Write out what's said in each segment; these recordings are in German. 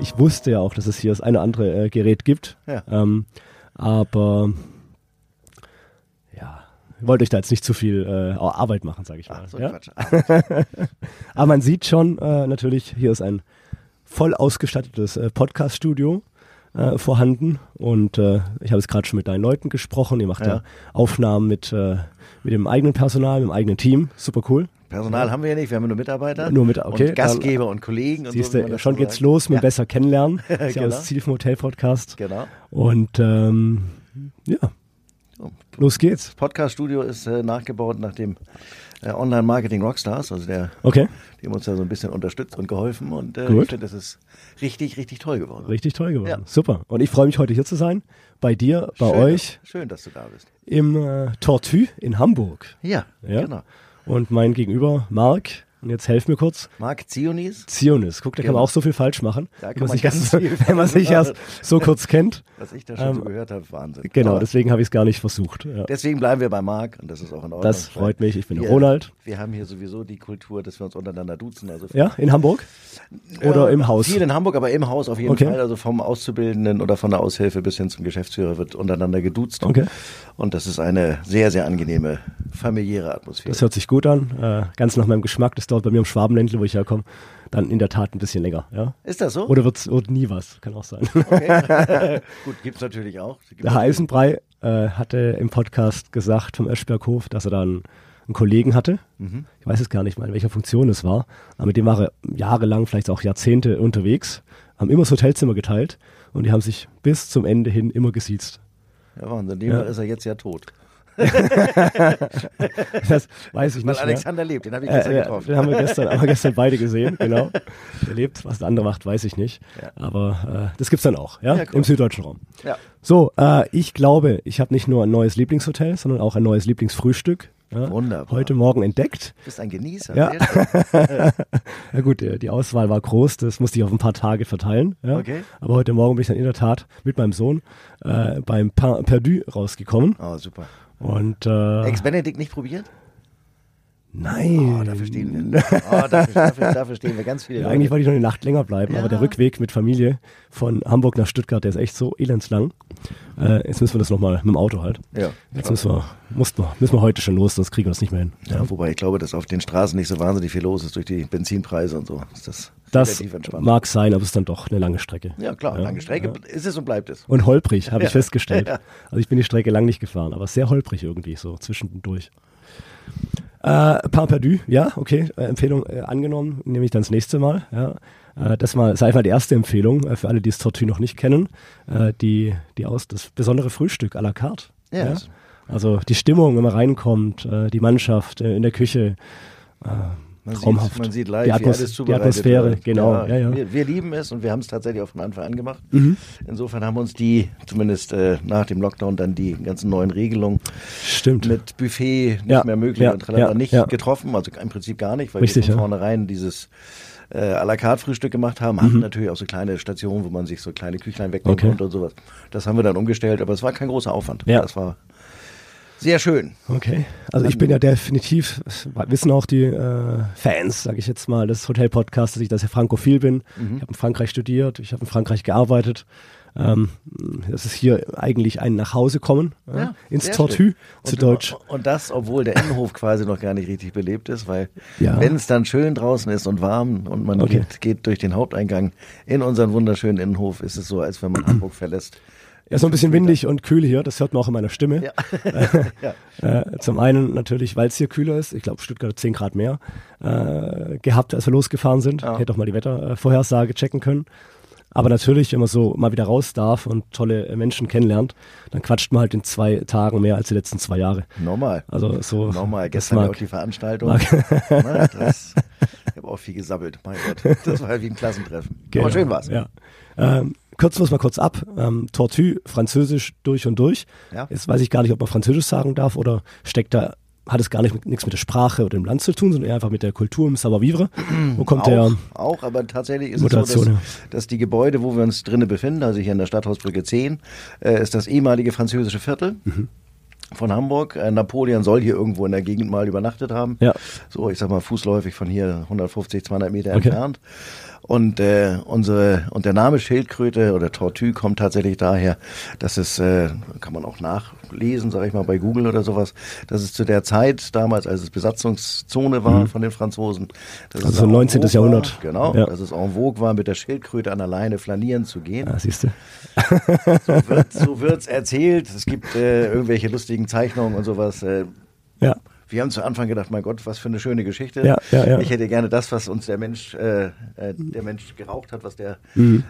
ich wusste ja auch, dass es hier das eine oder andere äh, Gerät gibt. Ja. Ähm, aber ja, ich wollte euch da jetzt nicht zu viel äh, Arbeit machen, sage ich mal. Ach, so ja? Quatsch. Aber man sieht schon äh, natürlich, hier ist ein voll ausgestattetes äh, Podcast-Studio äh, vorhanden. Und äh, ich habe jetzt gerade schon mit deinen Leuten gesprochen. Ihr macht ja, Ja. Aufnahmen mit, mit dem eigenen Personal, mit dem eigenen Team. Super cool. Personal haben wir ja nicht, wir haben nur Mitarbeiter. Nur mit- okay, Und Gastgeber und Kollegen. Und Siehst so, schon geht's los mit Ja, besser kennenlernen. Das ist ja Genau. das Ziel vom Hotel-Podcast. Genau. Und ähm, ja, los geht's. Podcast-Studio ist äh, nachgebaut nach dem äh, Online-Marketing Rockstars, also der, Okay, die haben uns da so ein bisschen unterstützt und geholfen. Und äh, Gut. ich finde, das ist richtig, richtig toll geworden. richtig toll geworden. Ja. Super. Und ich freue mich heute hier zu sein. Bei dir, bei schön, euch Schön, dass du da bist. im äh, Tortue in Hamburg. Ja, Ja. genau. Und mein Gegenüber, Marc, und jetzt helf mir kurz, Marc Zionis, Zionis. Guck, da kann Genau. man auch so viel falsch machen. Da wenn kann man sich, ganz erst, wenn man sich erst so kurz kennt. was ich da schon Ähm, so gehört habe, Wahnsinn. Genau, Aber deswegen habe ich es gar nicht versucht. Ja. deswegen bleiben wir bei Marc und das ist auch in Ordnung. Das freut mich. Ich bin wir, Ronald. Wir haben hier sowieso die Kultur, dass wir uns untereinander duzen. Also Ja, in Hamburg? Oder Äh, im Haus? Viel in Hamburg, aber im Haus auf jeden Okay. Fall. Also vom Auszubildenden oder von der Aushilfe bis hin zum Geschäftsführer wird untereinander geduzt. Okay. Und das ist eine sehr, sehr angenehme familiäre Atmosphäre. Das hört sich gut an. Äh, ganz nach meinem Geschmack. Das dauert bei mir im Schwabenländle, wo ich herkomme, dann in der Tat ein bisschen länger. Ja? ist das so? Oder wird's, wird nie was. Kann auch sein. Okay. Gut, gibt's natürlich auch. Gibt's Der Herr Eisenbrei äh, hatte im Podcast gesagt vom Öschberghof, dass er da einen, Kollegen hatte. Mhm. Ich weiß es gar nicht mal, in welcher Funktion es war. Aber mit dem war er jahrelang, vielleicht auch Jahrzehnte unterwegs, haben immer das Hotelzimmer geteilt und die haben sich bis zum Ende hin immer gesiezt. Ja, Wahnsinn. Demnach Ja. ist er jetzt ja tot. Das weiß ich Weil nicht mehr. Alexander lebt, den habe ich gestern Äh, getroffen. den haben wir gestern, haben wir gestern beide gesehen, genau. Der lebt, was der andere macht, weiß ich nicht. Ja. Aber äh, das gibt's dann auch, ja, Ja, cool. im süddeutschen Raum. Ja. So, äh, ich glaube, ich habe nicht nur ein neues Lieblingshotel, sondern auch ein neues Lieblingsfrühstück. Ja, Wunderbar. Heute Morgen entdeckt. Du bist ein Genießer. Ja. Ja gut, äh, die Auswahl war groß, das musste ich auf ein paar Tage verteilen. Ja. Okay. Aber heute Morgen bin ich dann in der Tat mit meinem Sohn äh, beim Pain Perdu rausgekommen. Oh, super. Und äh, Ex-Benedict nicht probiert? Nein. Oh, dafür stehen wir. Oh, dafür, dafür, dafür stehen wir ganz viele Ja, eigentlich wollte ich noch eine Nacht länger bleiben, Ja. aber der Rückweg mit Familie von Hamburg nach Stuttgart, der ist echt so elendslang. Äh, jetzt müssen wir das nochmal mit dem Auto halt. Ja. Jetzt müssen wir, mussten wir, müssen wir heute schon los, sonst kriegen wir das nicht mehr hin. Ja, wobei ich glaube, dass auf den Straßen nicht so wahnsinnig viel los ist durch die Benzinpreise und so. Ist das Das mag sein, aber es ist dann doch eine lange Strecke. Ja, klar, lange Strecke ist es und bleibt es. Und holprig, habe ich festgestellt. Also ich bin die Strecke lang nicht gefahren, aber sehr holprig irgendwie, so zwischendurch. Äh, Pain perdu, ja, okay, äh, Empfehlung äh, angenommen, nehme ich dann das nächste Mal. Ja. Äh, das mal, ist einfach die erste Empfehlung äh, für alle, die das Tortue noch nicht kennen. Äh, die, die aus, das besondere Frühstück à la carte. Ja, das- Also die Stimmung, wenn man reinkommt, äh, die Mannschaft in der Küche. Man traumhaft. sieht, man sieht live, die, wie Atmos alles die Atmosphäre, wird. genau. Ja, ja. Wir, wir lieben es und wir haben es tatsächlich auch von Anfang an gemacht. Mhm. Insofern haben uns die, zumindest äh, nach dem Lockdown, dann die ganzen neuen Regelungen Stimmt. mit Buffet nicht Ja, mehr möglich und tralala nicht getroffen. Also im Prinzip gar nicht, weil Richtig, wir von vornherein dieses äh, à la carte Frühstück gemacht haben. Mhm. Hatten natürlich auch so kleine Stationen, wo man sich so kleine Küchlein wegnehmen Okay. konnte und sowas. Das haben wir dann umgestellt, aber es war kein großer Aufwand. Ja. Das war sehr schön. Okay, also ich bin ja definitiv, wissen auch die äh, Fans, sage ich jetzt mal, des Hotel-Podcasts, dass ich das ja frankophil bin. Mhm. Ich habe in Frankreich studiert, ich habe in Frankreich gearbeitet. Ähm, das ist hier eigentlich ein Nachhausekommen äh, Ja, ins Tortue, zu Und, Deutsch. Und das, obwohl der Innenhof quasi noch gar nicht richtig belebt ist, weil Ja. wenn es dann schön draußen ist und warm und man Okay. geht, geht durch den Haupteingang in unseren wunderschönen Innenhof, ist es so, als wenn man Hamburg verlässt. Ja, so ein bisschen windig und kühl hier, das hört man auch in meiner Stimme. Ja. ja. Äh, zum einen natürlich, weil es hier kühler ist. Ich glaube, Stuttgart hat 10 Grad mehr äh, gehabt, als wir losgefahren sind. Ja. Hätte auch mal die Wettervorhersage checken können. Aber natürlich, wenn man so mal wieder raus darf und tolle Menschen kennenlernt, dann quatscht man halt in zwei Tagen mehr als die letzten zwei Jahre. Normal. Also so. Normal. Gestern mag- auch die Veranstaltung. Na, das, ich habe auch viel gesabbelt. Mein Gott. Das war wie ein Klassentreffen. Genau, Aber schön war's. Ja. Ähm, kürzen wir es mal kurz ab. Ähm, Tortue, Französisch durch und durch. Ja. Jetzt weiß ich gar nicht, ob man Französisch sagen darf oder steckt da, hat es gar nicht mit, nichts mit der Sprache oder dem Land zu tun, sondern eher einfach mit der Kultur, im Savoir-vivre. Wo kommt der? Auch, auch, aber tatsächlich ist Moderation, es so, ja. dass, dass die Gebäude, wo wir uns drinnen befinden, also hier in der Stadthausbrücke 10, äh, ist das ehemalige französische Viertel. Mhm. Von Hamburg. Äh, Napoleon soll hier irgendwo in der Gegend mal übernachtet haben. Ja. So, ich sag mal, fußläufig von hier 150, 200 Meter Okay. entfernt. Und äh, unsere und der Name Schildkröte oder Tortue kommt tatsächlich daher, dass es äh, kann man auch nachlesen, sage ich mal bei Google oder sowas, dass es zu der Zeit damals, als es Besatzungszone war von den Franzosen, dass Also es so en 19. vogue Jahrhundert. war, genau, Ja. dass es en vogue war, mit der Schildkröte an der Leine flanieren zu gehen. Ah, siehst du. So wird so wird's erzählt. Es gibt äh, irgendwelche lustigen Zeichnungen und sowas. Äh, Ja. wir haben zu Anfang gedacht, mein Gott, was für eine schöne Geschichte. Ja, ja, ja. Ich hätte gerne das, was uns der Mensch, äh, äh, der Mensch geraucht hat, was der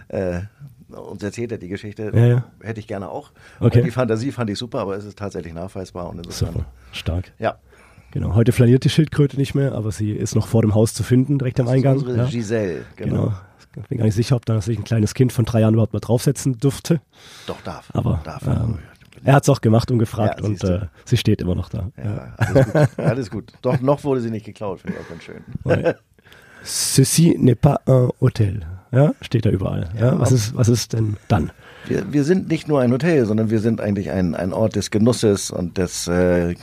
äh, uns erzählt hat, die Geschichte. Ja, ja. hätte ich gerne auch. Okay. Und die Fantasie fand ich super, aber es ist tatsächlich nachweisbar und insofern. Super. Stark. Ja, Genau. Heute flaniert die Schildkröte nicht mehr, aber sie ist noch vor dem Haus zu finden, direkt am Eingang. unsere Ja. Giselle, genau. Genau. Ich bin gar nicht sicher, ob da sich ein kleines Kind von drei Jahren überhaupt mal draufsetzen dürfte. Doch, darf. Aber darf. ähm, er hat es auch gemacht und gefragt Ja, und äh, sie steht immer noch da. ja, alles gut. alles gut. Doch, noch wurde sie nicht geklaut, finde ich auch ganz schön. Ceci n'est pas un Hotel. Ja, steht da überall. Ja, was ist, was ist denn dann? Wir, wir sind nicht nur ein Hotel, sondern wir sind eigentlich ein, ein Ort des Genusses und des äh,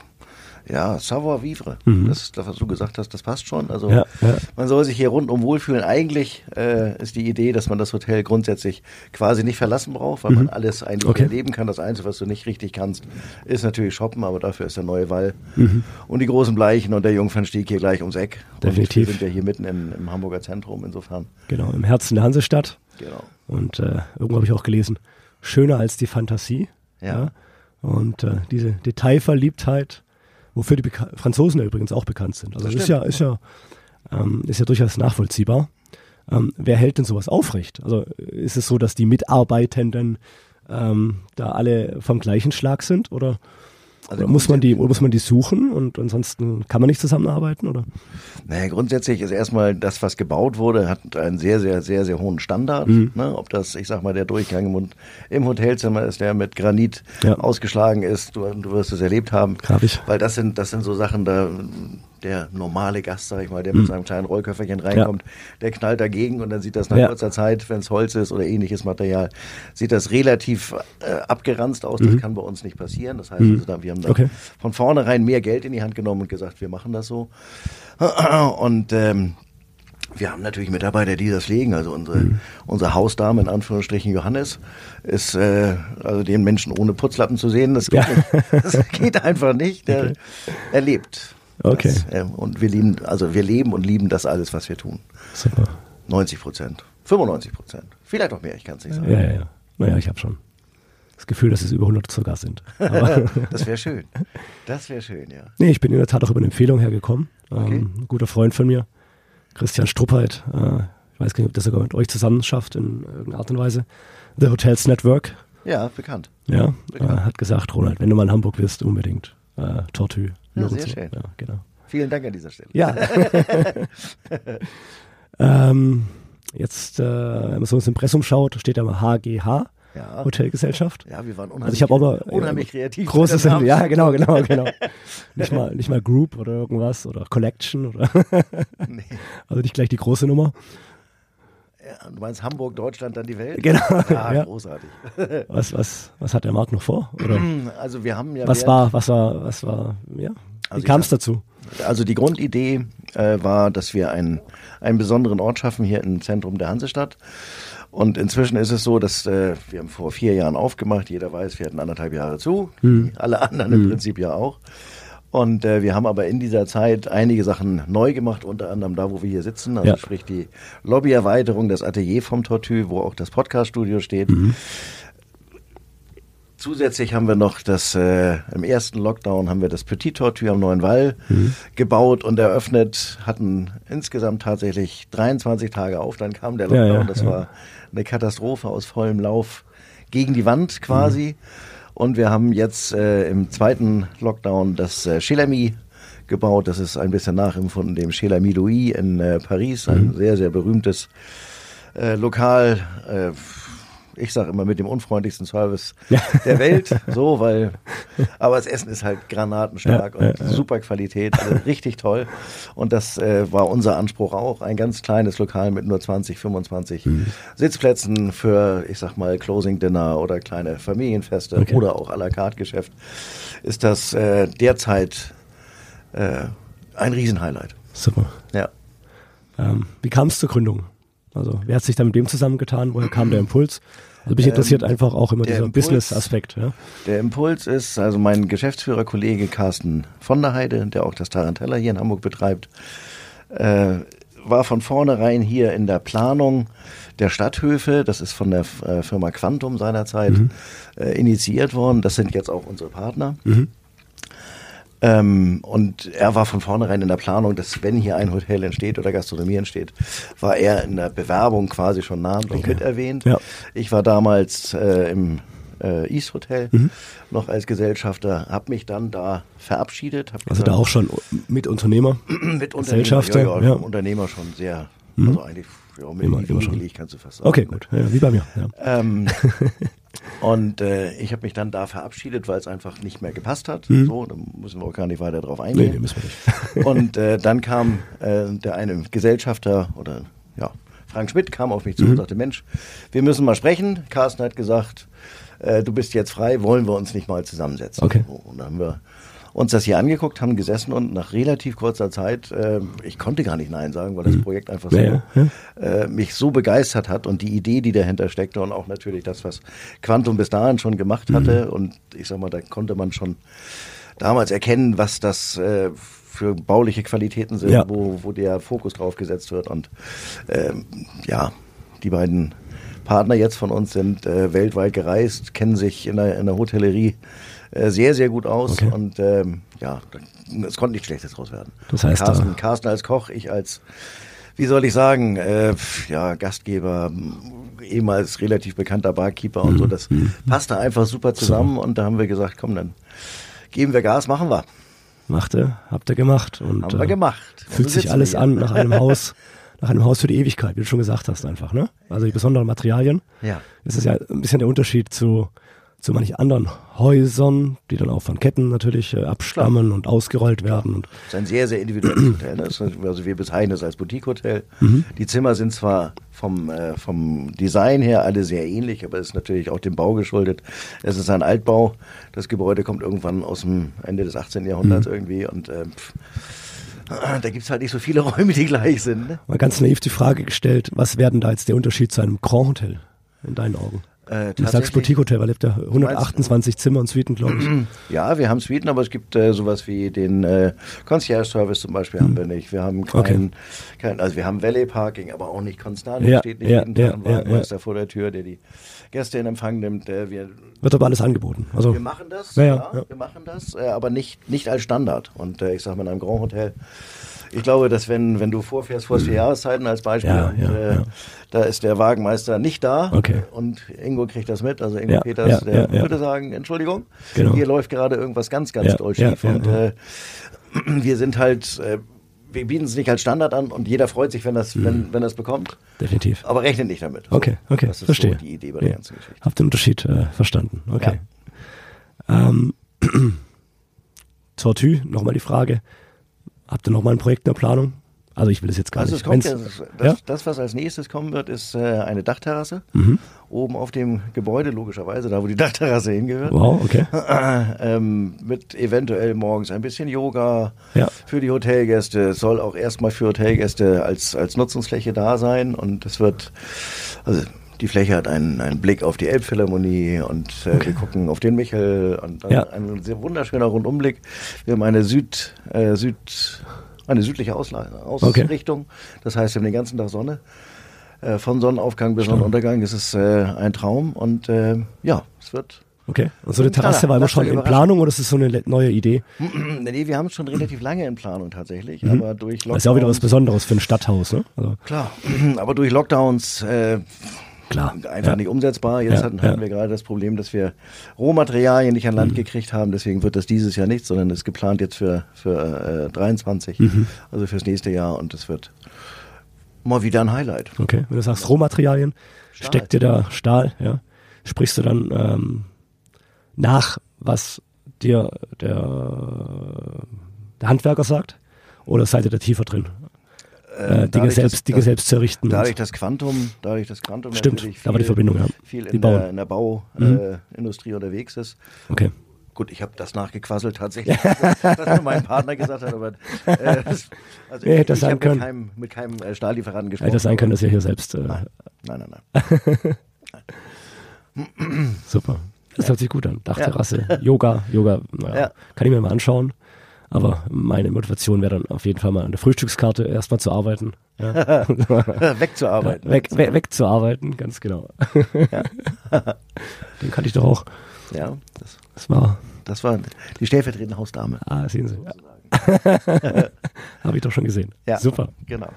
ja, Savoir-vivre. Das, das, was du gesagt hast, das passt schon. Also Mhm. Ja, ja. man soll sich hier rundum wohlfühlen. Eigentlich äh, ist die Idee, dass man das Hotel grundsätzlich quasi nicht verlassen braucht, weil man alles eigentlich Mhm. Okay. erleben kann. Das Einzige, was du nicht richtig kannst, ist natürlich shoppen, aber dafür ist der neue Wall Mhm. und die großen Bleichen und der Jungfernstieg hier gleich ums Eck. Definitiv. Und wir sind ja hier mitten im, im Hamburger Zentrum, insofern. Genau, im Herzen der Hansestadt. Genau. Und äh, irgendwo habe ich auch gelesen, schöner als die Fantasie. Ja. Und äh, diese Detailverliebtheit, wofür die Beka Franzosen ja übrigens auch bekannt sind. Also Das das ist ja, ist ja, ähm, ist ja durchaus nachvollziehbar. Ähm, wer hält denn sowas aufrecht? Also ist es so, dass die Mitarbeitenden ähm, da alle vom gleichen Schlag sind oder, Also oder muss man die oder muss man die suchen und ansonsten kann man nicht zusammenarbeiten oder? Naja, grundsätzlich ist erstmal das, was gebaut wurde, hat einen sehr, sehr, sehr, sehr hohen Standard. Mhm. Ne? Ob das, ich sag mal, der Durchgang im, im Hotelzimmer ist, der mit Granit Ja. ausgeschlagen ist. Du, du wirst es erlebt haben. Hab ich. Weil das sind, das sind so Sachen, da der normale Gast, sag ich mal, der mit seinem kleinen Rollköfferchen reinkommt, der knallt dagegen und dann sieht das nach Mhm. Ja. kurzer Zeit, wenn es Holz ist oder ähnliches Material, sieht das relativ äh, abgeranzt aus. Das kann bei uns nicht passieren. Das heißt, also, da, wir haben da Mhm. Okay. von vornherein mehr Geld in die Hand genommen und gesagt, wir machen das so. Und ähm, wir haben natürlich Mitarbeiter, die das pflegen. Also unsere, Mhm. unsere Hausdame, in Anführungsstrichen Johannes, ist äh, also den Menschen ohne Putzlappen zu sehen, das geht, Ja. Das geht einfach nicht. Der, Okay. Er lebt. Okay. Das, äh, und wir lieben, also wir leben und lieben das alles, was wir tun. Super. 90 Prozent, 95 Prozent, vielleicht auch mehr, ich kann es nicht sagen. Ja, ja, ja. Naja, ich habe schon das Gefühl, dass es über 100 sogar sind. Aber Das wäre schön. Das wäre schön, ja. Nee, ich bin in der Tat auch über eine Empfehlung hergekommen. Okay. Ähm, ein guter Freund von mir, Christian Struppheit, äh, ich weiß gar nicht, ob das sogar mit euch zusammen schafft in irgendeiner Art und Weise. The Hotels Network, Ja, bekannt. ja, äh, Bekannt. hat gesagt, Ronald, wenn du mal in Hamburg bist, unbedingt äh, Tortue. Ja, sehr schön. Ja, genau. Vielen Dank an dieser Stelle. Ja. ähm, jetzt, äh, wenn man so ins Impressum schaut, steht da mal HGH, Ja. Hotelgesellschaft. Ja, wir waren unheimlich, Also ich habe aber unheimlich kreativ. Großes, Namen. ja genau, genau, genau. nicht mal, nicht mal Group oder irgendwas oder Collection oder Nee. also nicht gleich die große Nummer. Ja, du meinst Hamburg, Deutschland, dann die Welt? Genau. Ja, Ja. großartig. Was, was, was hat der Markt noch vor? Oder Also wir haben ja was war, was war, was war, ja? Also Wie kam es dazu? Also die Grundidee äh, war, dass wir einen, einen besonderen Ort schaffen hier im Zentrum der Hansestadt. Und inzwischen ist es so, dass äh, wir haben vor vier Jahren aufgemacht. Jeder weiß, wir hatten anderthalb Jahre zu. Hm. Alle anderen im Prinzip ja auch. Und äh, wir haben aber in dieser Zeit einige Sachen neu gemacht, unter anderem da, wo wir hier sitzen. Also Ja. sprich die Lobbyerweiterung, das Atelier vom Tortue, wo auch das Podcaststudio steht. Mhm. Zusätzlich haben wir noch das, äh, im ersten Lockdown haben wir das Petit Tortue am Neuen Wall gebaut und eröffnet, hatten insgesamt tatsächlich 23 Tage auf, dann kam der Lockdown, ja, das ja. war eine Katastrophe aus vollem Lauf gegen die Wand quasi. Und wir haben jetzt äh, im zweiten Lockdown das äh, gebaut, das ist ein bisschen nachempfunden dem Chelami Louis in äh, Paris, ein sehr, sehr berühmtes äh, Lokal, äh, ich sage immer mit dem unfreundlichsten Service ja. der Welt, so, weil, aber das Essen ist halt granatenstark ja, und ja, super Qualität, also richtig toll. Und das äh, war unser Anspruch auch, ein ganz kleines Lokal mit nur 20, 25 mhm. Sitzplätzen für, ich sag mal, Closing Dinner oder kleine Familienfeste okay. oder auch à la carte Geschäft, ist das äh, derzeit äh, ein Riesenhighlight. Super. Ja. Ähm, wie kam es zur Gründung? Also wer hat sich da mit dem zusammengetan? Woher kam der Impuls? Also mich interessiert ähm, einfach auch immer dieser Business-Aspekt. Ja? Der Impuls ist, also mein Geschäftsführerkollege Carsten von der Heide, der auch das Tarantella hier in Hamburg betreibt, äh, war von vornherein hier in der Planung der Stadthöfe, das ist von der äh, Firma Quantum seinerzeit mhm. äh, initiiert worden. Das sind jetzt auch unsere Partner. Mhm. Ähm, und er war von vornherein in der Planung, dass wenn hier ein Hotel entsteht oder Gastronomie entsteht, war er in der Bewerbung quasi schon namentlich okay. mit erwähnt. Ja. Ich war damals äh, im äh, East Hotel mhm. noch als Gesellschafter, habe mich dann da verabschiedet. also da auch schon mit Unternehmer? mit Gesellschafter? Ja, ja, ja, Unternehmer schon sehr, mhm. also eigentlich ja, mit immer, immer schon. kannst du fast sagen. Okay, gut, ja, wie bei mir. Ja. Ähm, Und äh, ich habe mich dann da verabschiedet, weil es einfach nicht mehr gepasst hat. Mhm. So, da müssen wir auch gar nicht weiter drauf eingehen. Nee, nee müssen wir nicht. und äh, dann kam äh, der eine Gesellschafter oder ja, Frank Schmidt kam auf mich zu mhm. und sagte, Mensch, wir müssen mal sprechen. Carsten hat gesagt, äh, du bist jetzt frei, wollen wir uns nicht mal zusammensetzen. Okay. Und dann haben wir uns das hier angeguckt, haben gesessen und nach relativ kurzer Zeit, äh, ich konnte gar nicht Nein sagen, weil das mhm. Projekt einfach so ja, ja. Äh, mich so begeistert hat und die Idee, die dahinter steckte und auch natürlich das, was Quantum bis dahin schon gemacht hatte. Mhm. Und ich sag mal, da konnte man schon damals erkennen, was das äh, für bauliche Qualitäten sind, ja. wo, wo der Fokus drauf gesetzt wird. Und ähm, ja, die beiden Partner jetzt von uns sind äh, weltweit gereist, kennen sich in der, in der Hotellerie äh, sehr, sehr gut aus okay. und ähm, ja, es konnte nicht schlechtes draus werden. Das heißt, Carsten, äh, Carsten als Koch, ich als, wie soll ich sagen, äh, ja, Gastgeber, ehemals relativ bekannter Barkeeper und so, mhm. das mhm. passte einfach super zusammen so. und da haben wir gesagt, komm, dann geben wir Gas, machen wir. Machte, habt ihr gemacht und haben wir äh, gemacht. Fühlt sich alles an nach einem Haus, nach einem Haus für die Ewigkeit, wie du schon gesagt hast einfach, ne? Also die besonderen Materialien. Ja. Das ist ja ein bisschen der Unterschied zu zu manchen anderen Häusern, die dann auch von Ketten natürlich äh, abstammen Klar. und ausgerollt werden. Und das ist ein sehr, sehr individuelles Hotel. Ne? Also wir bezeichnen es als Boutique-Hotel. Mhm. Die Zimmer sind zwar vom, äh, vom Design her alle sehr ähnlich, aber es ist natürlich auch dem Bau geschuldet. Es ist ein Altbau. Das Gebäude kommt irgendwann aus dem Ende des 18. Jahrhunderts mhm. irgendwie und äh, da gibt es halt nicht so viele Räume, die gleich sind. Ne? Mal ganz naiv die Frage gestellt, was wäre denn da jetzt der Unterschied zu einem Grand Hotel in deinen Augen? Äh, du sagst Boutique Hotel, weil habt ja 128 Zimmer und Suiten, glaube ich. Ja, wir haben Suiten, aber es gibt äh, sowas wie den äh, Concierge Service zum Beispiel hm. haben wir nicht. Wir haben kein, okay. kein, also wir haben Valet Parking, aber auch nicht konstant. Ja, steht nicht ja, jeden Tag ein Wagenmeister ja. vor der Tür, der die Gäste in Empfang nimmt. Äh, wir, Wird aber alles angeboten. Also, wir machen das, ja, ja, wir machen das, äh, aber nicht, nicht als Standard. Und äh, ich sage mal, in einem Grand Hotel ich glaube, dass wenn, wenn du vorfährst vor vier mhm. Jahreszeiten als Beispiel, ja, und, ja, ja. da ist der Wagenmeister nicht da okay. und Ingo kriegt das mit, also Ingo Peters, der würde sagen, Entschuldigung, genau. hier läuft gerade irgendwas ganz, ganz doll schief und äh, wir sind halt, äh, wir bieten es nicht als Standard an und jeder freut sich, wenn das, mhm. wenn, wenn das bekommt. Definitiv. Aber rechnet nicht damit. So, okay, okay, das ist verstehe. So die Idee bei der ganzen Geschichte. Habt den Unterschied äh, verstanden. Okay. Ähm, Tortue, nochmal die Frage. Habt ihr nochmal ein Projekt in der Planung? Also ich will es jetzt gar also nicht. Kommt, das, das, das, was als nächstes kommen wird, ist äh, eine Dachterrasse. Mhm. Oben auf dem Gebäude, logischerweise, da wo die Dachterrasse hingehört. Wow, okay. ähm, mit eventuell morgens ein bisschen Yoga ja. für die Hotelgäste. Es soll auch erstmal für Hotelgäste als, als Nutzungsfläche da sein. Und es wird, also die Fläche hat einen, einen Blick auf die Elbphilharmonie und äh, okay. wir gucken auf den Michel und dann ja. ein sehr wunderschöner Rundumblick. Wir haben eine Süd, äh, Süd eine südliche Ausla Ausrichtung. Okay. Das heißt, wir haben den ganzen Tag Sonne. Äh, von Sonnenaufgang bis Sonnenuntergang ist es äh, ein Traum und äh, ja, es wird Okay. Und so eine Terrasse war immer schon in Planung oder ist es so eine neue Idee? nee, wir haben es schon relativ lange in Planung tatsächlich, mhm. aber durch Lockdowns. Das ist ja auch wieder was Besonderes für ein Stadthaus, ne? Also. Klar, aber durch Lockdowns äh, Klar. Einfach ja. nicht umsetzbar. Jetzt ja, hatten, hatten wir gerade das Problem, dass wir Rohmaterialien nicht an Land mhm. gekriegt haben. Deswegen wird das dieses Jahr nicht, sondern ist geplant jetzt für, für äh, 23, mhm. also fürs nächste Jahr. Und es wird Mal wieder ein Highlight. Okay, wenn du sagst Rohmaterialien, Stahl. steckt dir da Stahl, ja? Sprichst du dann ähm, nach, was dir der, der Handwerker sagt? Oder seid ihr da tiefer drin? Äh, Dinge, dadurch, selbst, dass- Dinge selbst zu errichten. Dadurch das Quantum, dadurch das Quantum Stimmt, da war die viel- Verbindung, ja. viel Die in der, in der Bauindustrie Mhm. äh, unterwegs ist. okay. Gut, ich habe das nachgequasselt tatsächlich, was mir mein Partner gesagt hat, aber äh, das, also Ja, ich, hätte das ich sein habe können. mit keinem, mit keinem äh, Stahllieferanten gesprochen. Hätte sein können, dass ihr hier selbst. Äh, Nein, nein, nein. nein. Super. Das hört sich gut an. Dachterrasse, Yoga, Yoga, naja, Ja. kann ich mir mal anschauen. Aber meine Motivation wäre dann auf jeden Fall mal an der Frühstückskarte erstmal zu arbeiten. Ja. Wegzuarbeiten. weg, weg, weg zu arbeiten, ganz genau. Den kannte ich doch auch. Ja, das, Das war, das war die stellvertretende Hausdame. ah, sehen Sie. Habe ich doch schon gesehen. Ja. Super. Genau.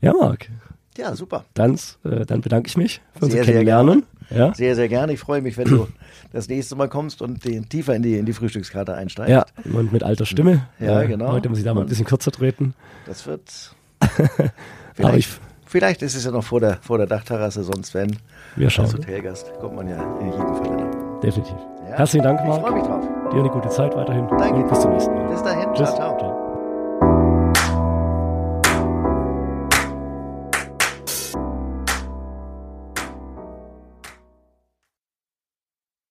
Ja, Marc, Ja, super. dann, äh, dann bedanke ich mich für unser Kennenlernen. Ja. Sehr, sehr gerne. Ich freue mich, wenn du das nächste Mal kommst und den, tiefer in die, in die Frühstückskarte einsteigst. ja, und mit alter Stimme. Ja, Äh, genau. Heute muss ich da mal ein bisschen kürzer treten. Das wird. Aber Vielleicht, ich, vielleicht ist es ja noch vor der, vor der Dachterrasse, sonst wenn. wir Als schauen. Hotelgast kommt man ja in jedem Fall dann. Definitiv. Ja? Herzlichen Dank, Ich freue Marc. mich drauf. Dir eine gute Zeit weiterhin. Danke. Und bis zum nächsten Mal. Bis dahin. Tschüss. Ciao, ciao.